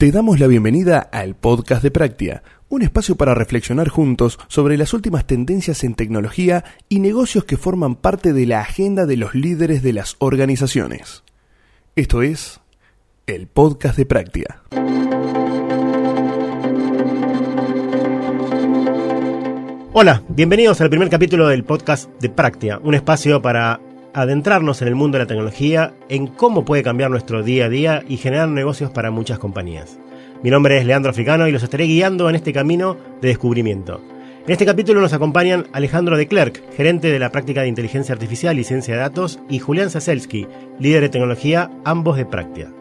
Te damos la bienvenida al podcast de Práctica, un espacio para reflexionar juntos sobre las últimas tendencias en tecnología y negocios que forman parte de la agenda de los líderes de las organizaciones. Esto es el podcast de Práctica. Hola, bienvenidos al primer capítulo del podcast de Práctica, un espacio para adentrarnos en el mundo de la tecnología, en cómo puede cambiar nuestro día a día y generar negocios para muchas compañías. Mi nombre es Leandro Africano y los estaré guiando en este camino de descubrimiento. En este capítulo nos acompañan Alejandro de Klerk, gerente de la práctica de inteligencia artificial y ciencia de datos, y Julián Saselsky, líder de tecnología, ambos de Práctica.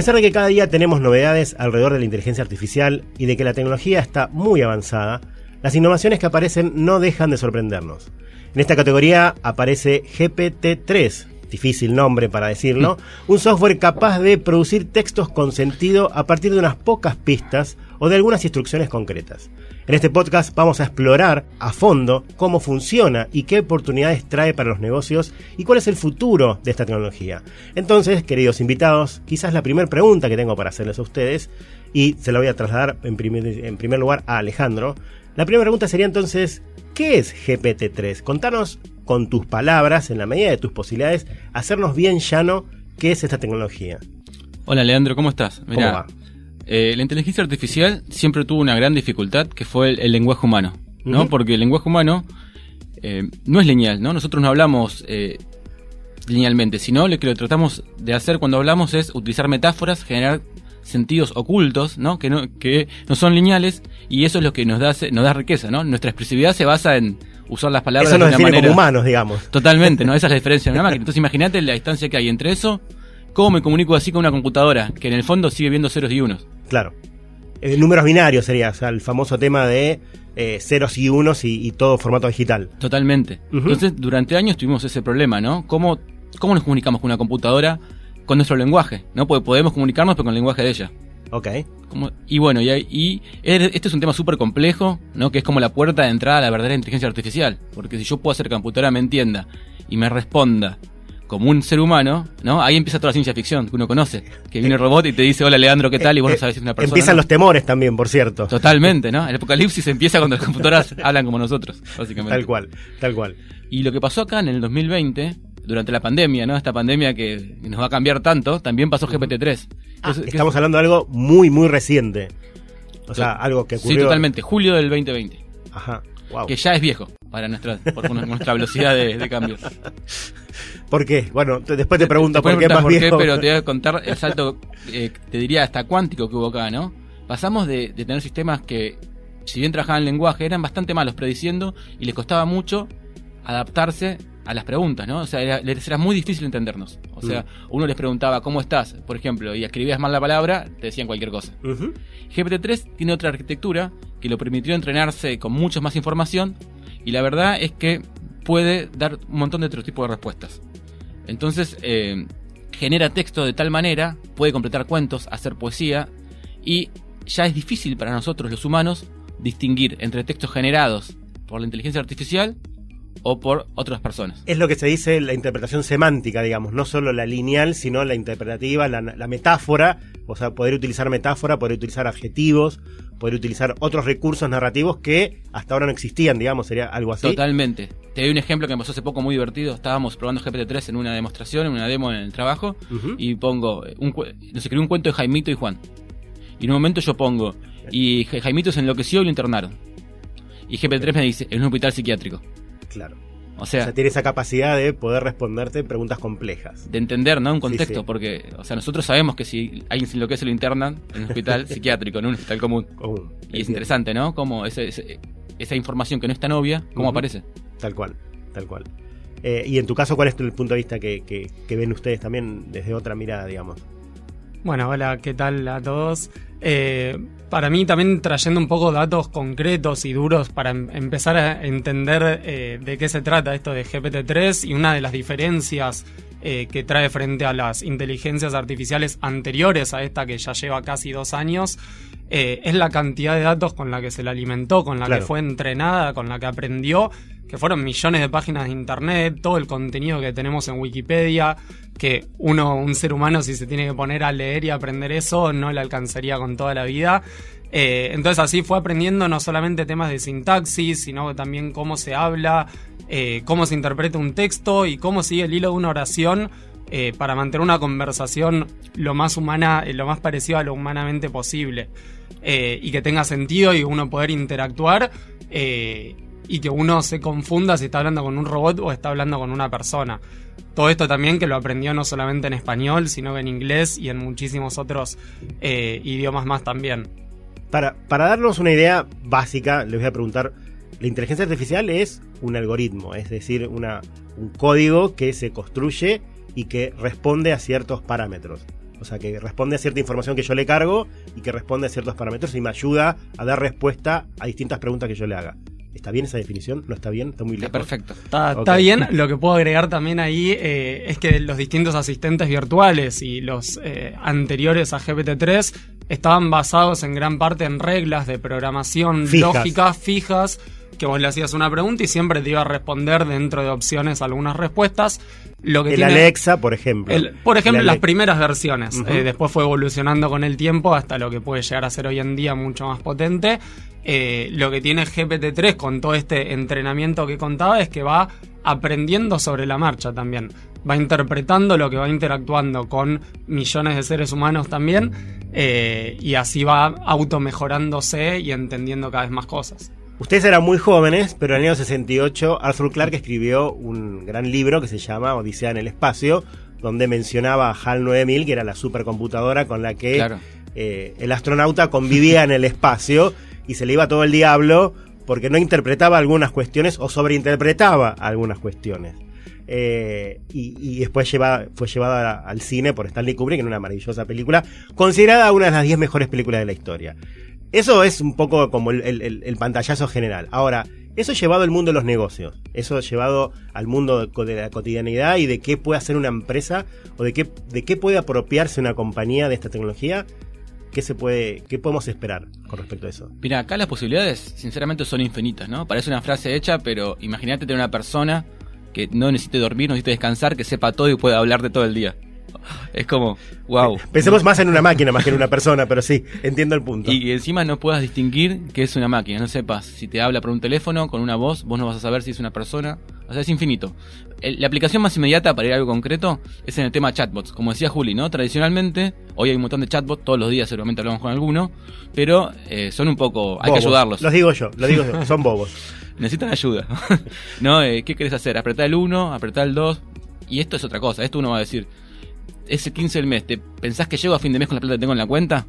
Pesar de que cada día tenemos novedades alrededor de la inteligencia artificial y de que la tecnología está muy avanzada, las innovaciones que aparecen no dejan de sorprendernos. En esta categoría aparece GPT-3, difícil nombre para decirlo, un software capaz de producir textos con sentido a partir de unas pocas pistas o de algunas instrucciones concretas. En este podcast vamos a explorar a fondo cómo funciona y qué oportunidades trae para los negocios y cuál es el futuro de esta tecnología. Entonces, queridos invitados, quizás la primera pregunta que tengo para hacerles a ustedes, y se la voy a trasladar en primer, en primer lugar a Alejandro, la primera pregunta sería entonces, ¿qué es GPT-3? Contanos con tus palabras, en la medida de tus posibilidades, hacernos bien llano qué es esta tecnología. Hola Leandro, ¿cómo estás? ¿Cómo va? Eh, la inteligencia artificial siempre tuvo una gran dificultad que fue el, lenguaje humano, ¿no? Porque el lenguaje humano eh, no es lineal, ¿no? Nosotros no hablamos eh, linealmente, sino lo que lo tratamos de hacer cuando hablamos es utilizar metáforas, generar sentidos ocultos, ¿no? Que no, que no son lineales y eso es lo que nos da, nos da riqueza, ¿no? Nuestra expresividad se basa en usar las palabras Eso nos de una manera... como humanos, digamos. Totalmente, ¿no? Esa es la diferencia de una máquina. Entonces imagínate la distancia que hay entre eso, cómo me comunico así con una computadora, que en el fondo sigue viendo ceros y unos. Claro. Eh, números binarios sería, o sea, el famoso tema de eh, ceros y unos y, y todo formato digital. Totalmente. Entonces, durante años tuvimos ese problema, ¿no? ¿Cómo, ¿Cómo nos comunicamos con una computadora con nuestro lenguaje? ¿No? Porque podemos comunicarnos, pero con el lenguaje de ella. Ok. Como- y bueno, y, y este es un tema súper complejo, ¿no? Que es como la puerta de entrada a la verdadera inteligencia artificial. Porque si yo puedo hacer que la computadora me entienda y me responda como un ser humano, ¿no? Ahí empieza toda la ciencia ficción que uno conoce. Que viene el robot y te dice, hola Leandro, ¿qué tal? Y vos no Eh, sabes si es una persona. Empiezan no. los temores también, por cierto. Totalmente, ¿no? El apocalipsis empieza cuando las computadoras hablan como nosotros, básicamente. Tal cual, tal cual. Y lo que pasó acá en el 2020, durante la pandemia, ¿no? Esta pandemia que nos va a cambiar tanto, también pasó GPT-3. Ah, ¿qué- estamos hablando de algo muy, muy reciente. O sea, algo que Sí, ocurrió. totalmente. Julio del 2020. Ajá. Wow. Que ya es viejo para nuestra, por nuestra velocidad de, de cambio. ¿Por qué? Bueno, te- después te pregunto Después por qué más viejo. pero te voy a contar el salto, eh, te diría, hasta cuántico que hubo acá, ¿no? Pasamos de, de tener sistemas que, si bien trabajaban en lenguaje, eran bastante malos prediciendo y les costaba mucho adaptarse a las preguntas, ¿no? O sea, era, les era muy difícil entendernos. O sea, uno les preguntaba, ¿cómo estás? Por ejemplo, y escribías mal la palabra, te decían cualquier cosa. Ujú. GPT-3 tiene otra arquitectura que lo permitió entrenarse con mucha más información y la verdad es que puede dar un montón de otro tipo de respuestas. Entonces, eh, genera texto de tal manera, puede completar cuentos, hacer poesía y ya es difícil para nosotros los humanos distinguir entre textos generados por la inteligencia artificial o por otras personas. Es lo que se dice la interpretación semántica, digamos, no solo la lineal, sino la interpretativa, la, la metáfora, o sea, poder utilizar metáfora, poder utilizar adjetivos, poder utilizar otros recursos narrativos que hasta ahora no existían, digamos, sería algo así. Totalmente. Te doy un ejemplo que me pasó hace poco muy divertido. Estábamos probando GPT-3 en una demostración, en una demo en el trabajo, y pongo, un, nos escribió un cuento de Jaimito y Juan. Y en un momento yo pongo, y Ja- Jaimito se enloqueció y lo internaron. Y GPT-3 me dice, en un hospital psiquiátrico. Claro. O O sea, sea, tiene esa capacidad de poder responderte preguntas complejas. de entender, ¿no? Un contexto, sí. porque, o sea, nosotros sabemos que si alguien se enloquece lo internan en un hospital psiquiátrico, en un hospital común. Común. Y es interesante, ¿no? Cómo ese- ese- esa información que no es tan obvia, cómo aparece. Tal cual, tal cual. Eh, y en tu caso, ¿cuál es el punto de vista que, que- que ven ustedes también desde otra mirada, digamos? Bueno, hola, ¿qué tal a todos? Eh, para mí también trayendo un poco datos concretos y duros para em- empezar a entender eh, de qué se trata esto de GPT-3 y una de las diferencias eh, que trae frente a las inteligencias artificiales anteriores a esta que ya lleva casi dos años, eh, es la cantidad de datos con la que se la alimentó, con la Claro. que fue entrenada, con la que aprendió, que fueron millones de páginas de internet, todo el contenido que tenemos en Wikipedia, que uno, un ser humano, si se tiene que poner a leer y aprender eso, no le alcanzaría con toda la vida. Eh, entonces así fue aprendiendo no solamente temas de sintaxis, sino también cómo se habla, eh, cómo se interpreta un texto y cómo sigue el hilo de una oración eh, para mantener una conversación lo más humana, lo más parecido a lo humanamente posible. y que tenga sentido y uno poder interactuar y que uno se confunda si está hablando con un robot o está hablando con una persona. Todo esto también que lo aprendió no solamente en español, sino en inglés y en muchísimos otros idiomas más también. Para, para darnos una idea básica, les voy a preguntar, la inteligencia artificial es un algoritmo, es decir, una, un código que se construye y que responde a ciertos parámetros. O sea, que responde a cierta información que yo le cargo y que responde a ciertos parámetros y me ayuda a dar respuesta a distintas preguntas que yo le haga. ¿Está bien esa definición? ¿No está bien? ¿Está muy lejos? perfecto. Está, bien. Lo que puedo agregar también ahí eh, es que los distintos asistentes virtuales y los eh, anteriores a GPT-3 estaban basados en gran parte en reglas de programación lógica fijas que vos le hacías una pregunta y siempre te iba a responder dentro de opciones algunas respuestas. Lo que el Alexa, por ejemplo. por ejemplo, las primeras versiones. Eh, después fue evolucionando con el tiempo hasta lo que puede llegar a ser hoy en día mucho más potente. Eh, lo que tiene GPT-3 con todo este entrenamiento que contaba es que va aprendiendo sobre la marcha también. Va interpretando lo que va interactuando con millones de seres humanos también eh, y así va automejorándose y entendiendo cada vez más cosas. Ustedes eran muy jóvenes, pero en el año 68 Arthur Clarke escribió un gran libro que se llama Odisea en el Espacio, donde mencionaba a HAL 9000, que era la supercomputadora con la que eh, el astronauta convivía en el espacio y se le iba todo el diablo porque no interpretaba algunas cuestiones o sobreinterpretaba algunas cuestiones. Eh, y, después fue llevada al cine por Stanley Kubrick en una maravillosa película, considerada una de las 10 mejores películas de la historia. Eso es un poco como el, pantallazo general. Ahora, eso llevado al mundo de los negocios, eso llevado al mundo de la cotidianidad y de qué puede hacer una empresa o de qué, de qué puede apropiarse una compañía de esta tecnología ¿Qué se puede, qué podemos esperar con respecto a eso? Mira, acá las posibilidades, sinceramente, son infinitas, ¿no? Parece una frase hecha, pero imagínate tener una persona que no necesite dormir, no necesite descansar, que sepa todo y pueda hablarte todo el día. Es como, wow. Pensemos más en una máquina más que en una persona, pero sí, entiendo el punto. Y encima no puedas distinguir que es una máquina, no sepas si te habla por un teléfono, con una voz, vos no vas a saber si es una persona. O sea, es infinito. la aplicación más inmediata para ir a algo concreto es en el tema chatbots. Como decía Juli, ¿no? Tradicionalmente, hoy hay un montón de chatbots, todos los días seguramente hablamos con alguno, pero eh, son un poco. Hay que ayudarlos. Los digo yo, los digo yo, son bobos. Necesitan ayuda. ¿No? Eh, ¿Qué querés hacer? Apretar el 1, apretar el 2. Y esto es otra cosa. Esto uno va a decir, ese 15 del mes, ¿te pensás que llego a fin de mes con la plata que tengo en la cuenta?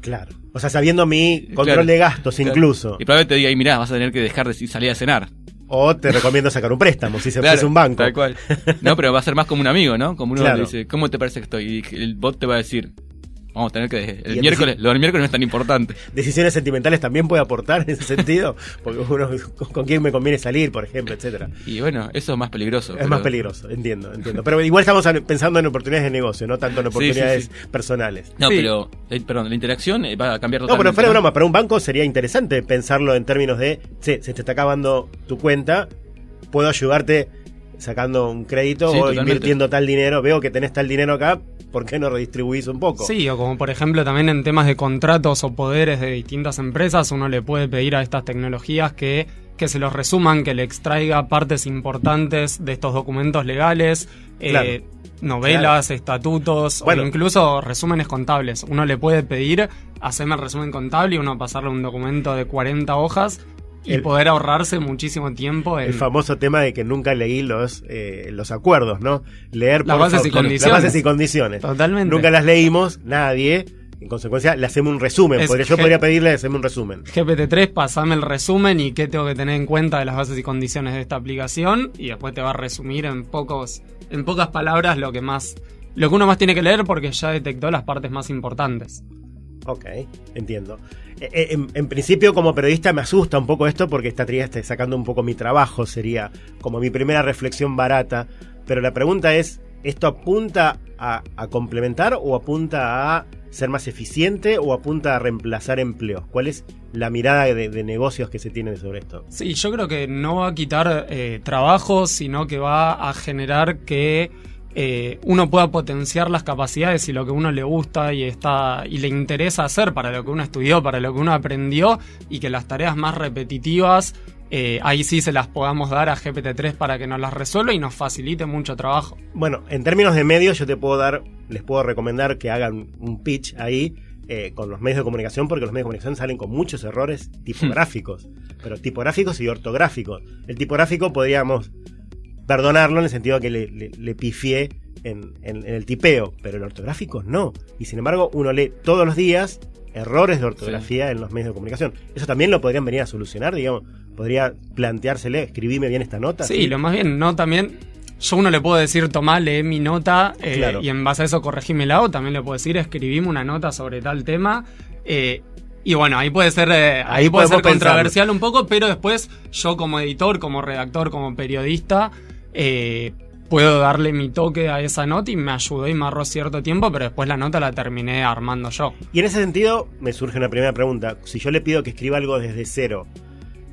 Claro. O sea, sabiendo mi control de gastos incluso. Y probablemente te diga, y mirá, vas a tener que dejar de salir a cenar. O te recomiendo sacar un préstamo si se claro, un banco. Tal cual. No, pero va a ser más como un amigo, ¿no? Como uno le dice, ¿cómo te parece que estoy? Y el bot te va a decir, Vamos a tener que. El miércoles, lo del miércoles no es tan importante. Decisiones sentimentales también puede aportar en ese sentido, porque uno con quién me conviene salir, por ejemplo, etcétera. Y bueno, eso es más peligroso. Es más peligroso, entiendo, entiendo. Pero igual estamos pensando en oportunidades de negocio, no tanto en oportunidades personales. No, pero, eh, perdón, la interacción eh, va a cambiar totalmente. No, pero fuera de broma, para un banco sería interesante pensarlo en términos de, se te está acabando tu cuenta, puedo ayudarte sacando un crédito o invirtiendo tal dinero, veo que tenés tal dinero acá, ¿por qué no redistribuís un poco? Sí, o como por ejemplo también en temas de contratos o poderes de distintas empresas, uno le puede pedir a estas tecnologías que, que se los resuman, que le extraiga partes importantes de estos documentos legales, eh, novelas, estatutos o incluso resúmenes contables. Uno le puede pedir hacerme el resumen contable y uno pasarle un documento de 40 hojas y poder ahorrarse muchísimo tiempo. El famoso tema de que nunca leí los, eh, los acuerdos, ¿no? Leer las bases, y condiciones. las bases y condiciones. Totalmente. Nunca las leímos, nadie. En consecuencia, le hacemos un resumen. yo podría pedirle hacerme un resumen. GPT-3, pasame el resumen y qué tengo que tener en cuenta de las bases y condiciones de esta aplicación. Y después te va a resumir en pocos, en pocas palabras lo que más, lo que uno más tiene que leer porque ya detectó las partes más importantes. Ok, entiendo. Eh, eh, en, principio, como periodista, me asusta un poco esto porque estaría este, sacando un poco mi trabajo, sería como mi primera reflexión barata. Pero la pregunta es: ¿esto apunta a, complementar o apunta a ser más eficiente o apunta a reemplazar empleos? ¿Cuál es la mirada de, de negocios que se tiene sobre esto? Sí, yo creo que no va a quitar eh, trabajo, sino que va a generar que eh, uno pueda potenciar las capacidades y lo que uno le gusta y está y le interesa hacer para lo que uno estudió, para lo que uno aprendió y que las tareas más repetitivas eh, ahí sí se las podamos dar a GPT-3 para que nos las resuelva y nos facilite mucho trabajo. Bueno, en términos de medios yo te puedo dar, les puedo recomendar que hagan un pitch ahí eh, con los medios de comunicación porque los medios de comunicación salen con muchos errores tipográficos, pero tipográficos y ortográficos. El tipográfico podríamos perdonarlo en el sentido de que le, le, le pifié en, en- en el tipeo, pero el ortográfico no. Y sin embargo, uno lee todos los días errores de ortografía en los medios de comunicación. Eso también lo podrían venir a solucionar, digamos. Podría planteársele, escribime bien esta nota. Sí, lo más bien, no también. Yo a uno le puedo decir, tomá, lee mi nota eh, Claro. y en base a eso corregímela o también le puedo decir, escribime una nota sobre tal tema. eh, y bueno, ahí puede ser, eh, ahí, Ahí puede ser controversial un poco, pero después yo como editor, como redactor, como periodista, eh, puedo darle mi toque a esa nota y me ayudó y me ahorró cierto tiempo, pero después la nota la terminé armando yo. Y en ese sentido, me surge una primera pregunta. Si yo le pido que escriba algo desde cero,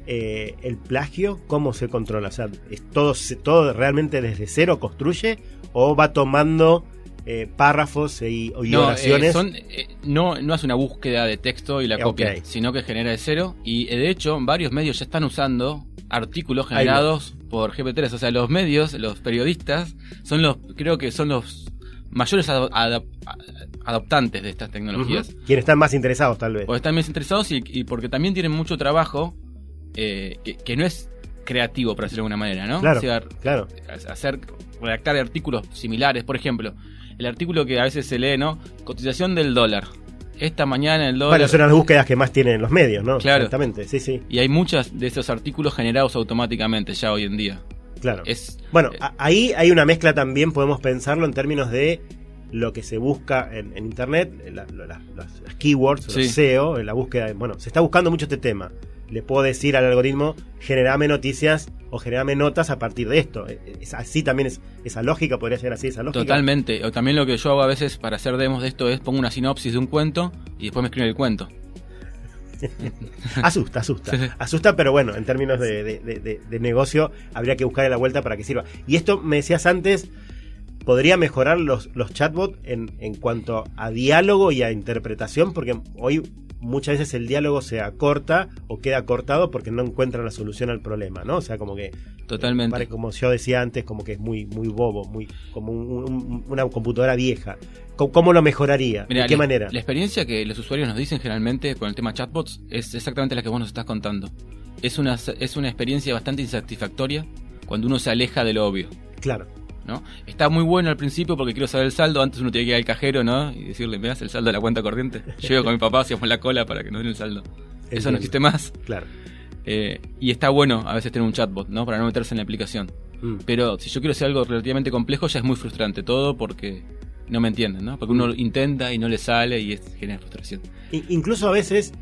eh, ¿el plagio cómo se controla? O sea, ¿es todo, realmente desde cero construye o va tomando eh, párrafos y, y No, oraciones? eh, son, eh, no, no hace una búsqueda de texto y la copia, sino que genera de cero. Y de hecho, varios medios ya están usando artículos generados por GP3. O sea, los medios, los periodistas, son los, creo que son los mayores adoptantes de estas tecnologías. Ujú. Quienes están más interesados, tal vez. Porque están más interesados y, y porque también tienen mucho trabajo eh, que, que no es creativo, por decirlo de alguna manera, ¿no? Claro, O sea, claro. hacer, redactar artículos similares, por ejemplo, el artículo que a veces se lee, ¿no? Cotización del dólar. Esta mañana el dólar... Bueno, son las búsquedas que más tienen los medios, ¿no? Claro. Exactamente, sí, sí, Y hay muchos de esos artículos generados automáticamente ya hoy en día. claro. Es, Bueno, eh, ahí hay una mezcla también, podemos pensarlo en términos de lo que se busca en, en Internet, la- la- las, keywords, Sí. los SEO, en la búsqueda. Bueno, se está buscando mucho este tema. Le puedo decir al algoritmo, generame noticias o generame notas a partir de esto. Es así también, es, esa lógica podría ser así, esa lógica. totalmente. O también lo que yo hago a veces para hacer demos de esto es pongo una sinopsis de un cuento y después me escribo el cuento. Asusta, asusta. Asusta, pero bueno, en términos de- de- de negocio, habría que buscarle la vuelta para que sirva. Y esto, me decías antes, podría mejorar los, los chatbots en, en cuanto a diálogo y a interpretación, porque hoy muchas veces el diálogo se acorta o queda cortado porque no encuentra la solución al problema, ¿no? O sea, como que, Totalmente. pare- como yo decía antes, como que es muy, muy bobo, muy como un- un- una computadora vieja. ¿Cómo, cómo lo mejoraría? Mira, ¿De qué la, manera? La experiencia que los usuarios nos dicen generalmente con el tema chatbots es exactamente la que vos nos estás contando. Es una, es una experiencia bastante insatisfactoria cuando uno se aleja de lo obvio. Claro. ¿No? Está muy bueno al principio porque quiero saber el saldo. Antes uno tenía que ir al cajero ¿no? y decirle, ¿me das el saldo de la cuenta corriente? Llego con mi papá, hacíamos la cola para que nos den el saldo. Eso no existe más. Claro. Eh, y está bueno a veces tener un chatbot, ¿no? Para no meterse en la aplicación. Mm. Pero si yo quiero hacer algo relativamente complejo, ya es muy frustrante todo porque no me entienden, ¿no? Porque uno intenta y no le sale y es, genera frustración. Incluso a veces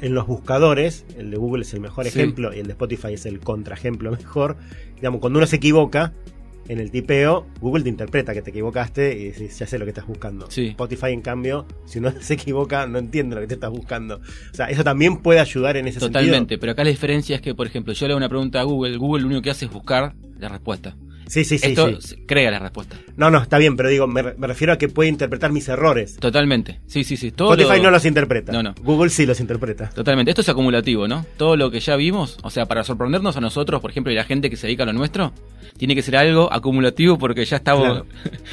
en los buscadores, el de Google es el mejor Sí. ejemplo y el de Spotify es el contraejemplo mejor. Digamos, cuando uno se equivoca en el tipeo, Google te interpreta que te equivocaste y dices, ya sé lo que estás buscando. Sí. Spotify, en cambio, si uno se equivoca, no entiende lo que te estás buscando. O sea, eso también puede ayudar en ese Totalmente, sentido. pero acá la diferencia es que, por ejemplo, yo le hago una pregunta a Google, Google lo único que hace es buscar la respuesta. Sí, sí, sí. Esto sí. se- crea la respuesta. No, no, está bien, pero digo, me, re- me refiero a que puede interpretar mis errores. Totalmente. Sí, sí, sí. Todo Spotify lo- no los interpreta. No, no. Google sí los interpreta. Totalmente. Esto es acumulativo, ¿no? Todo lo que ya vimos, o sea, para sorprendernos a nosotros, por ejemplo, y la gente que se dedica a lo nuestro, tiene que ser algo acumulativo porque ya estamos... Claro.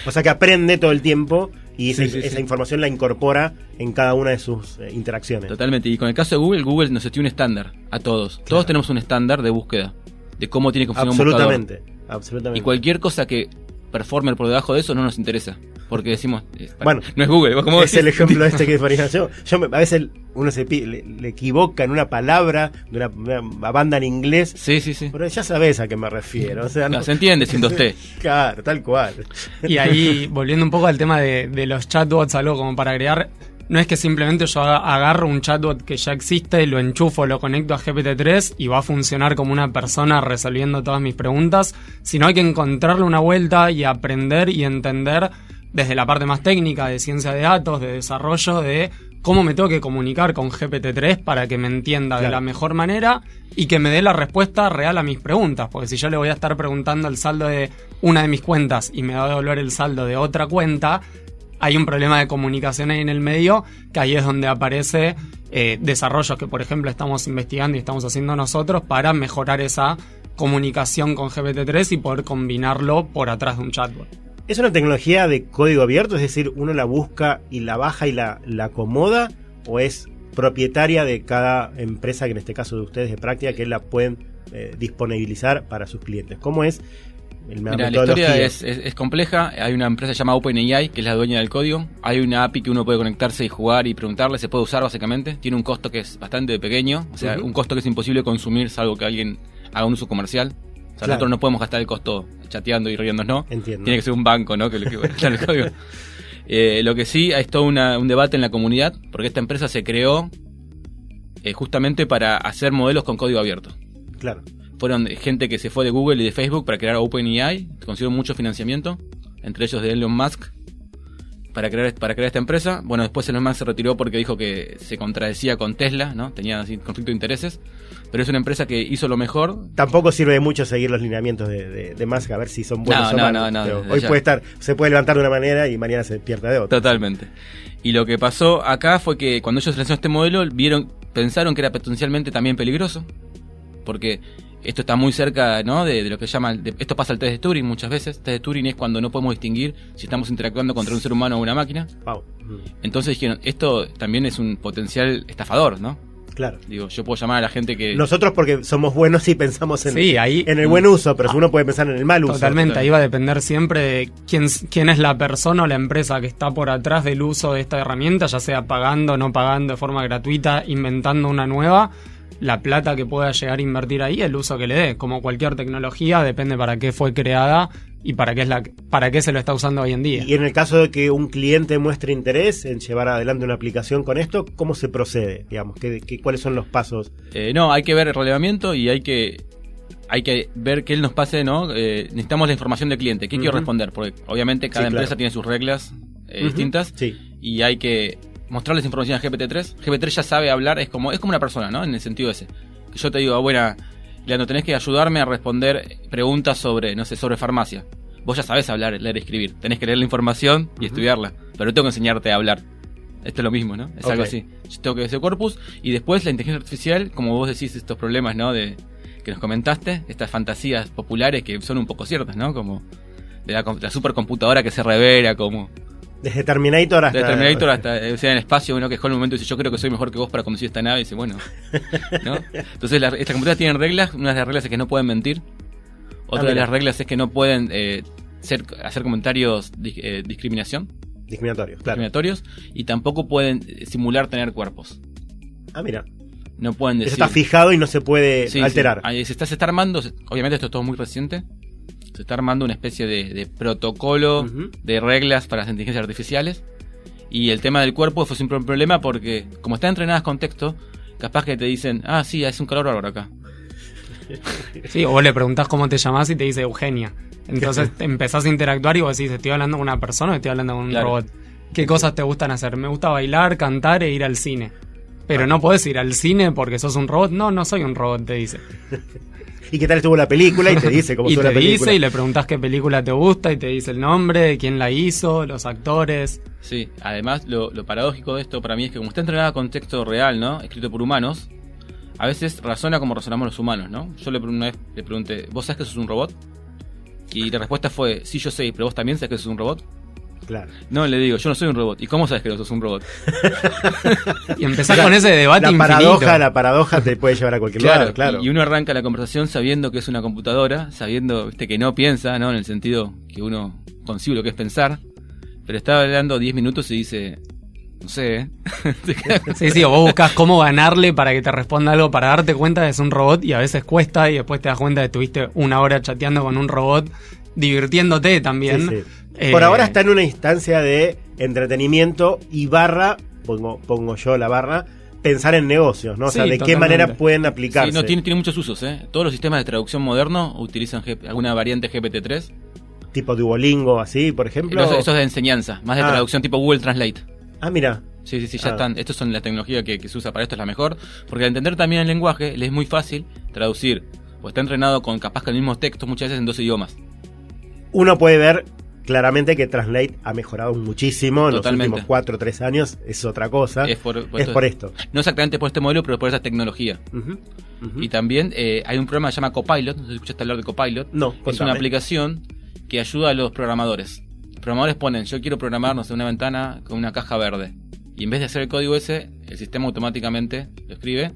O sea que aprende todo el tiempo y esa, Sí, sí, esa sí. información la incorpora en cada una de sus eh, interacciones. Totalmente. Y con el caso de Google, Google nos dio un estándar a todos. Todos tenemos un estándar de búsqueda, de cómo tiene que funcionar un buscador. Absolutamente. Y cualquier cosa que performe por debajo de eso no nos interesa. Porque decimos, eh, Bueno, no es Google, ¿vos cómo es el ejemplo este que ponía yo. yo me- a veces uno se le, le equivoca en una palabra de una, una banda en inglés, Sí, sí, sí. pero ya sabes a qué me refiero. O sea, No, se entiende sin 2T. Claro, tal cual. Y ahí, volviendo un poco al tema de, de los chatbots, algo como para agregar, no es que simplemente yo agarro un chatbot que ya existe, lo enchufo, lo conecto a GPT-3 y va a funcionar como una persona resolviendo todas mis preguntas, sino hay que encontrarle una vuelta y aprender y entender desde la parte más técnica de ciencia de datos, de desarrollo, de cómo me tengo que comunicar con GPT-3 para que me entienda de la mejor manera y que me dé la respuesta real a mis preguntas. Porque si yo le voy a estar preguntando el saldo de una de mis cuentas y me va a devolver el saldo de otra cuenta, hay un problema de comunicación ahí en el medio, que ahí es donde aparece eh, desarrollos que, por ejemplo, estamos investigando y estamos haciendo nosotros para mejorar esa comunicación con GPT-3 y poder combinarlo por atrás de un chatbot. ¿Es una tecnología de código abierto? Es decir, uno la busca y la baja y la, la acomoda, o es propietaria de cada empresa, que en este caso de ustedes de práctica, que la pueden eh, disponibilizar para sus clientes. ¿Cómo es Mira, la historia es, es- es compleja. Hay una empresa llamada OpenAI, que es la dueña del código. Hay una API que uno puede conectarse y jugar y preguntarle. Se puede usar básicamente. Tiene un costo que es bastante pequeño. O sea, un costo que es imposible consumir, salvo que alguien haga un uso comercial. O sea, Claro. nosotros no podemos gastar el costo chateando y riéndonos, ¿no? Entiendo. Tiene que ser un banco, ¿no? Que, que el código. Eh, lo que sí, hay todo una- un debate en la comunidad, porque esta empresa se creó eh, justamente para hacer modelos con código abierto Claro. Fueron gente que se fue de Google y de Facebook para crear OpenAI, consiguieron mucho financiamiento, entre ellos de Elon Musk, para crear, para crear esta empresa. Bueno, después Elon Musk se retiró porque dijo que se contradecía con Tesla, ¿no? Tenía así conflicto de intereses, pero es una empresa que hizo lo mejor. Tampoco sirve de mucho seguir los lineamientos de, de, de Musk a ver si son buenos No, o no, malos. no, hoy ya. puede estar, se puede levantar de una manera y mañana se despierta de otra. Totalmente. Y lo que pasó acá fue que cuando ellos lanzaron este modelo, vieron, pensaron que era potencialmente también peligroso, porque esto está muy cerca, ¿no? De, de lo que llaman, de- esto pasa al test de Turing muchas veces. Test de Turing es cuando no podemos distinguir si estamos interactuando contra un ser humano o una máquina. Pau. Mm, Entonces dijeron, esto también es un potencial estafador, ¿no? Claro. Digo, yo puedo llamar a la gente que... Nosotros porque somos buenos y pensamos en, Sí, ahí- en el buen uso, pero si uno puede pensar en el mal uso. Totalmente, ahí va a depender siempre de quién, quién es la persona o la empresa que está por atrás del uso de esta herramienta, ya sea pagando, no pagando de forma gratuita, inventando una nueva, la plata que pueda llegar a invertir ahí, el uso que le dé. Como cualquier tecnología, depende para qué fue creada y para qué, es la, para qué se lo está usando hoy en día. Y en el caso de que un cliente muestre interés en llevar adelante una aplicación con esto, ¿cómo se procede? Digamos, ¿qué, qué- cuáles son los pasos? Eh, no, hay que ver el relevamiento y hay que hay que ver que él nos pase, ¿no? Eh, necesitamos la información del cliente. ¿Qué quiero responder? Porque obviamente cada Sí, claro. empresa tiene sus reglas eh, distintas Sí. y hay que mostrarles información a GPT-3. GPT-3 ya sabe hablar, es como es como una persona, ¿no? En el sentido ese. Que yo te digo, buena, Leandro, tenés que ayudarme a responder preguntas sobre, no sé, sobre farmacia. Vos ya sabés hablar, leer y escribir. Tenés que leer la información y estudiarla. Pero no tengo que enseñarte a hablar. Esto es lo mismo, ¿no? Es algo Ok. así. Yo tengo que ver ese corpus y después la inteligencia artificial, como vos decís, estos problemas, ¿no? De que nos comentaste, estas fantasías populares que son un poco ciertas, ¿no? Como de la, com- la supercomputadora que se revela, como Desde Terminator hasta... de Terminator hasta eh, o sea, en espacio, uno que dejó en un momento y dice, yo creo que soy mejor que vos para conducir esta nave, y dice, bueno, ¿no? Entonces la- estas computadoras tienen reglas, una de las reglas es que no pueden mentir, otra de mira. las reglas es que no pueden eh, ser, hacer comentarios de eh, discriminación, Discriminatorio, claro. discriminatorios, y tampoco pueden simular tener cuerpos. Ah, mira. No pueden Eso decir... está fijado y no se puede Sí, alterar. sí. Ahí se, está, se está armando, obviamente esto es todo muy reciente, se está armando una especie de, de protocolo de reglas para las inteligencias artificiales. Y el tema del cuerpo fue siempre un problema porque, como están entrenadas con texto, capaz que te dicen, ah, sí, es un calor bárbaro acá. Sí, o vos le preguntás cómo te llamás y te dice Eugenia. Entonces empezás a interactuar y vos decís, ¿estoy hablando con una persona o estoy hablando con un Claro. robot? ¿Qué cosas te gustan hacer? Me gusta bailar, cantar e ir al cine. Pero no podés ir al cine porque sos un robot. No, no soy un robot, te dice. ¿Y qué tal estuvo la película? Y te dice cómo y estuvo te la película. dice y le preguntás qué película te gusta y te dice el nombre, quién la hizo, los actores. Sí, además lo, lo paradójico de esto para mí es que como está entrenada con texto real, ¿no? Escrito por humanos, a veces razona como razonamos los humanos, ¿no? Yo le, una vez le pregunté, ¿vos sabés que sos un robot? Y la respuesta fue, sí, yo sé, pero vos también sabés que sos un robot. Claro. No, le digo, yo no soy un robot. ¿Y cómo sabes que no sos un robot? Y empezás con ese debate La infinito. paradoja, la paradoja te puede llevar a cualquier lugar, claro. Y, y uno arranca la conversación sabiendo que es una computadora, sabiendo ¿viste, que no piensa, ¿no? En el sentido que uno concibe lo que es pensar. Pero estaba hablando 10 minutos y dice, no sé, ¿eh? Sí, sí, o vos buscas cómo ganarle para que te responda algo, para darte cuenta de que es un robot y a veces cuesta y después te das cuenta de que estuviste una hora chateando con un robot, divirtiéndote también. Sí, sí. Eh, Por ahora está en una instancia de entretenimiento y barra, pongo, pongo yo la barra, pensar en negocios, ¿no? O sea, Sí, de qué manera pueden aplicarse. Sí, no, tiene, tiene muchos usos, ¿eh? Todos los sistemas de traducción modernos utilizan G- alguna variante GPT-3. tipo Duolingo, así, por ejemplo. Eso, eso es de enseñanza, más de Ah. traducción tipo Google Translate. Ah, mira. Sí, sí, sí, ya Ah. están. Estas son la tecnología que, que se usa para esto, es la mejor. Porque al entender también el lenguaje, le es muy fácil traducir. O está entrenado con capaz que el mismo texto muchas veces en dos idiomas. Uno puede ver claramente que Translate ha mejorado muchísimo en Totalmente. los últimos 4 o 3 años. Es otra cosa. Es por, por Es esto- por esto. No exactamente por este modelo, pero por esa tecnología. Y también eh, hay un programa que se llama Copilot. No sé si escuchaste hablar de Copilot. No, Es una aplicación que ayuda a los programadores. Los programadores ponen, yo quiero programar, no sé, una ventana con una caja verde. Y en vez de hacer el código ese, el sistema automáticamente lo escribe.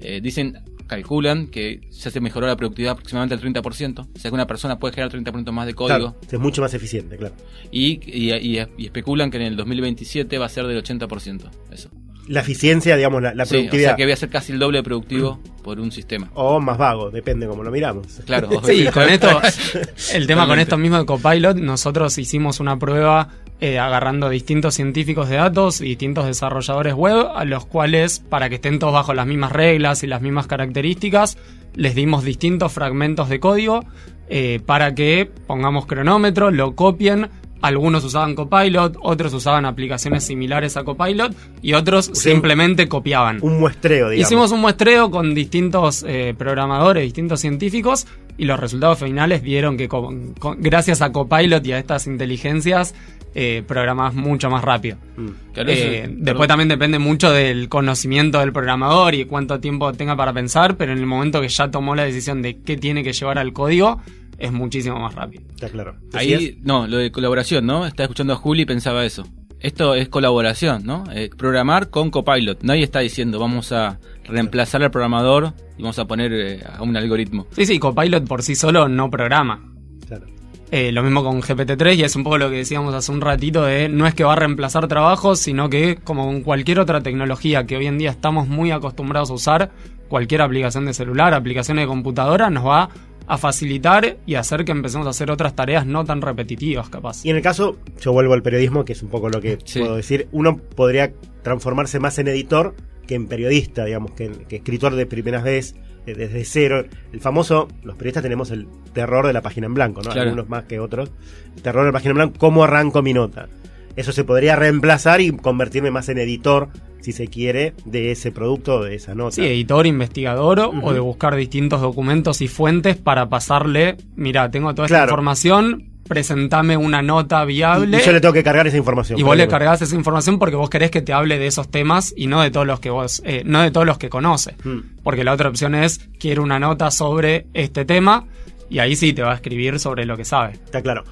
Eh, dicen, calculan que ya se mejoró la productividad aproximadamente al 30%. O sea que una persona puede generar 30% más de código. Claro, es mucho más eficiente, claro. Y, y, y- y especulan que en el 2027 va a ser del 80%. Eso. La eficiencia, digamos, la, la Sí, o productividad. sea que voy a ser casi el doble de productivo por un sistema. O más vago, depende cómo lo miramos. Claro. Sí, con esto, el tema con esto mismo de Copilot, nosotros hicimos una prueba eh, agarrando distintos científicos de datos y distintos desarrolladores web, a los cuales, para que estén todos bajo las mismas reglas y las mismas características, les dimos distintos fragmentos de código eh, para que pongamos cronómetro, lo copien. Algunos usaban Copilot, otros usaban aplicaciones similares a Copilot y otros simplemente copiaban. Un muestreo, digamos. Hicimos un muestreo con distintos eh, programadores, distintos científicos, y los resultados finales dieron que con- con- gracias a Copilot y a estas inteligencias eh, programás mucho más rápido. Mm. Claro, Eh, después también depende mucho del conocimiento del programador y cuánto tiempo tenga para pensar, pero en el momento que ya tomó la decisión de qué tiene que llevar al código, es muchísimo más rápido. Está claro. ¿Decías? Ahí, no, lo de colaboración, ¿no? Estaba escuchando a Juli y pensaba eso. Esto es colaboración, ¿no? Eh, programar con Copilot. Nadie está diciendo vamos a reemplazar al programador y vamos a poner eh, a un algoritmo. Sí, sí, Copilot por sí solo no programa. Claro. Eh, lo mismo con GPT-3 y es un poco lo que decíamos hace un ratito de no es que va a reemplazar trabajos, sino que como con cualquier otra tecnología que hoy en día estamos muy acostumbrados a usar, cualquier aplicación de celular, aplicación de computadora, nos va a facilitar y hacer que empecemos a hacer otras tareas no tan repetitivas, capaz. Y en el caso, yo vuelvo al periodismo, que es un poco lo que Sí. puedo decir, uno podría transformarse más en editor que en periodista, digamos, que, que escritor de primeras vez, eh, desde cero. El famoso, los periodistas tenemos el terror de la página en blanco, ¿no? Claro. Algunos más que otros. El terror de la página en blanco, ¿cómo arranco mi nota? Eso se podría reemplazar y convertirme más en editor, si se quiere, de ese producto de esa nota. Sí, editor, investigador o de buscar distintos documentos y fuentes para pasarle, mira, tengo toda esta Claro. información, presentame una nota viable. y yo le tengo que cargar esa información. Y vos le cargás esa información porque vos querés que te hable de esos temas y no de todos los que vos, eh, no de todos los que conoce. Mm. Porque la otra opción es, quiero una nota sobre este tema y ahí sí te va a escribir sobre lo que sabe. Está claro.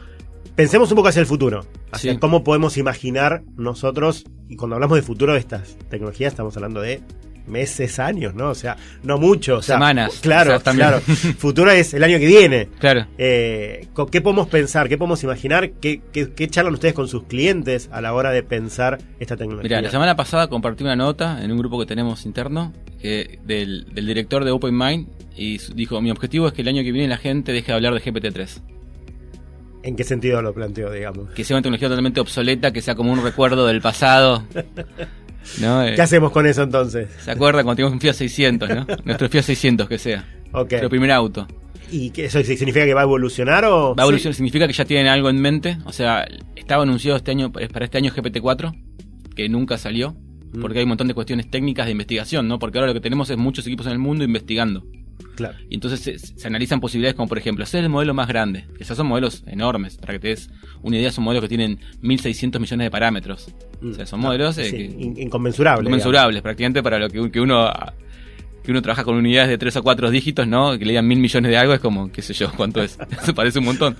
Pensemos un poco hacia el futuro, hacia Sí. cómo podemos imaginar nosotros, y cuando hablamos de futuro de estas tecnologías estamos hablando de meses, años, ¿no? O sea, no mucho. O sea, Semanas, Claro, claro. futuro es el año que viene. Claro. Eh, ¿con ¿Qué podemos pensar? ¿Qué podemos imaginar? ¿Qué, qué, qué charlan ustedes con sus clientes a la hora de pensar esta tecnología? Mira, la semana pasada compartí una nota en un grupo que tenemos interno que del, del director de OpenMind y su- dijo, mi objetivo es que el año que viene la gente deje de hablar de GPT-3. ¿En qué sentido lo planteo, digamos? Que sea una tecnología totalmente obsoleta, que sea como un recuerdo del pasado. ¿No? Eh, ¿Qué hacemos con eso entonces? ¿Se acuerda cuando teníamos un Fiat 600, no? Nuestro Fiat 600 que sea. Ok. Nuestro primer auto. ¿Y qué, eso significa que va a evolucionar o...? Va a evolucionar, significa que ya tienen algo en mente. O sea, estaba anunciado este año, es para este año GPT-4, que nunca salió. Mm. Porque hay un montón de cuestiones técnicas de investigación, ¿no? Porque ahora lo que tenemos es muchos equipos en el mundo investigando. Claro. Y entonces se, se analizan posibilidades como, por ejemplo, hacer el modelo más grande. Que ya son modelos enormes. Para que te des una idea, son modelos que tienen 1.600 millones de parámetros. O sea, son Mm. modelos eh, que- inconmensurables. inconmensurables, prácticamente para lo que, que uno que uno trabaja con unidades de 3 o 4 dígitos, ¿no? Que le digan mil millones de algo, es como, qué sé yo, cuánto es. Se parece un montón.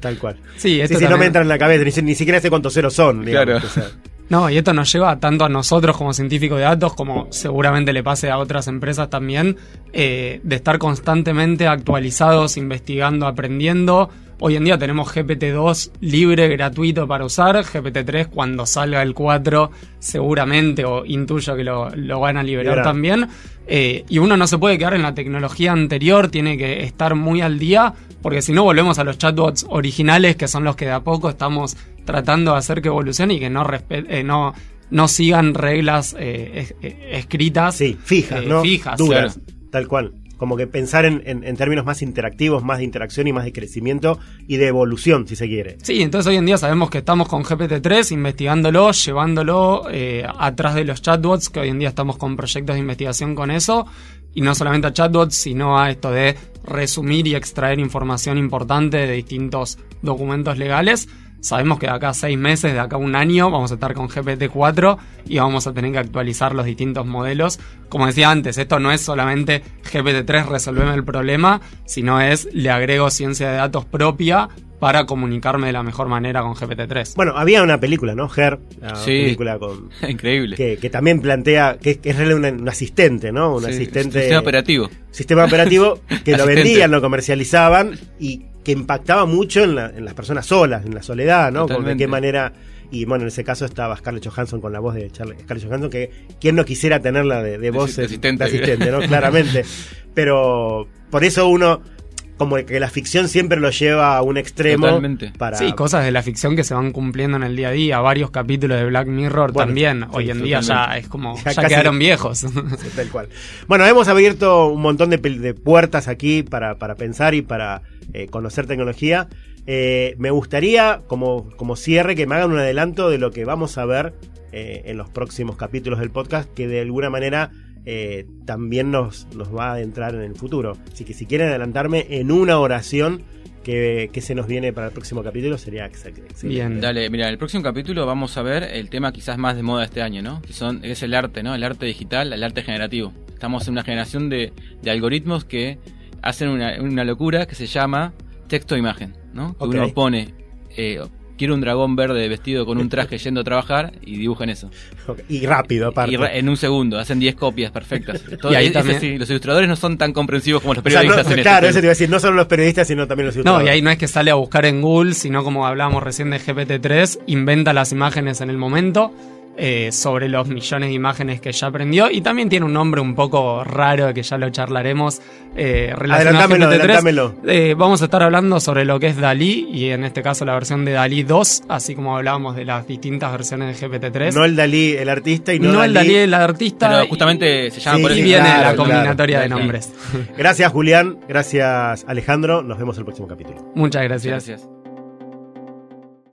Tal cual. Sí, esto sí, no me entra en la cabeza, ni, si- ni siquiera sé cuántos ceros son. digamos, Claro. o sea, No, y esto nos lleva tanto a nosotros como científicos de datos, como seguramente le pase a otras empresas también, eh, de estar constantemente actualizados, investigando, aprendiendo. Hoy en día tenemos GPT-2 libre, gratuito para usar. GPT-3 cuando salga el 4 seguramente, o intuyo que lo, lo van a liberar también. Eh, y uno no se puede quedar en la tecnología anterior, tiene que estar muy al día, porque si no volvemos a los chatbots originales, que son los que de a poco estamos tratando de hacer que evolucione y que no, respe- eh, no, no sigan reglas eh, es- eh, escritas. sí, fijas, eh, ¿no? Fijas, Duras, claro. tal cual. como que pensar en, en- en términos más interactivos, más de interacción y más de crecimiento y de evolución, si se quiere. Sí, entonces hoy en día sabemos que estamos con GPT-3 investigándolo, llevándolo eh, atrás de los chatbots, que hoy en día estamos con proyectos de investigación con eso, y no solamente a chatbots, sino a esto de resumir y extraer información importante de distintos documentos legales. Sabemos que de acá a seis meses, de acá a un año, vamos a estar con GPT-4 y vamos a tener que actualizar los distintos modelos. Como decía antes, esto no es solamente GPT-3 resolverme el problema, sino es le agrego ciencia de datos propia para comunicarme de la mejor manera con GPT-3. Bueno, había una película, ¿no? Her, Sí. película con Increíble. que, que también plantea que, que es realmente un, un asistente, ¿no? Un Sí, asistente Sistema operativo. sistema operativo que lo vendían, lo comercializaban y que impactaba mucho en, la- en las personas solas, en la soledad, ¿no? Con de qué manera y bueno, en ese caso estaba Scarlett Johansson con la voz de Charlie- Scarlett Johansson que quién no quisiera tenerla de, de voz de de asistente. asistente, ¿no? Claramente. Pero por eso uno como que la ficción siempre lo lleva a un extremo Totalmente. para Sí, cosas de la ficción que se van cumpliendo en el día a día. Varios capítulos de Black Mirror Bueno, también. sí, Hoy en día ya es como. Ya Ya, casi- quedaron viejos. Sí, tal cual. Bueno, hemos abierto un montón de, de puertas aquí para, para pensar y para eh, conocer tecnología. Eh, me gustaría, como, como cierre, que me hagan un adelanto de lo que vamos a ver eh, en los próximos capítulos del podcast, que de alguna manera eh, también nos, nos va a adentrar en el futuro. Así que si quieren adelantarme en una oración que, que se nos viene para el próximo capítulo, sería ex- excelente. Bien. Dale, mira, en el próximo capítulo vamos a ver el tema quizás más de moda este año, ¿no? Que son, es el arte, ¿no? El arte digital, el arte generativo. Estamos en una generación de, de algoritmos que hacen una, una locura que se llama texto-imagen, ¿no? Que uno pone, eh, quiero un dragón verde vestido con un traje yendo a trabajar y dibujan eso. Y rápido, aparte. Y en un segundo, hacen 10 copias perfectas. Todo- Y ahí también- así, los ilustradores no son tan comprensivos como los O sea, no- periodistas en este claro, eso te iba a decir, no solo los periodistas, sino también los No, ilustradores. y ahí no es que sale a buscar en Google, sino como hablábamos recién de GPT-3, inventa las imágenes en el momento eh, sobre los millones de imágenes que ya aprendió. Y también tiene un nombre un poco raro que ya lo charlaremos. Eh, Adelantámelo, GPT-3. adelantámelo. Eh, vamos a estar hablando sobre lo que es Dalí y en este caso la versión de Dalí 2, así como hablábamos de las distintas versiones de GPT-3. No el Dalí, el artista, y no, No el Dalí el artista. Pero y- justamente se llama Sí, por y eso. viene claro, la claro, combinatoria de claro. nombres. Gracias, Julián. Gracias, Alejandro. Nos vemos el próximo capítulo. Muchas gracias. Gracias.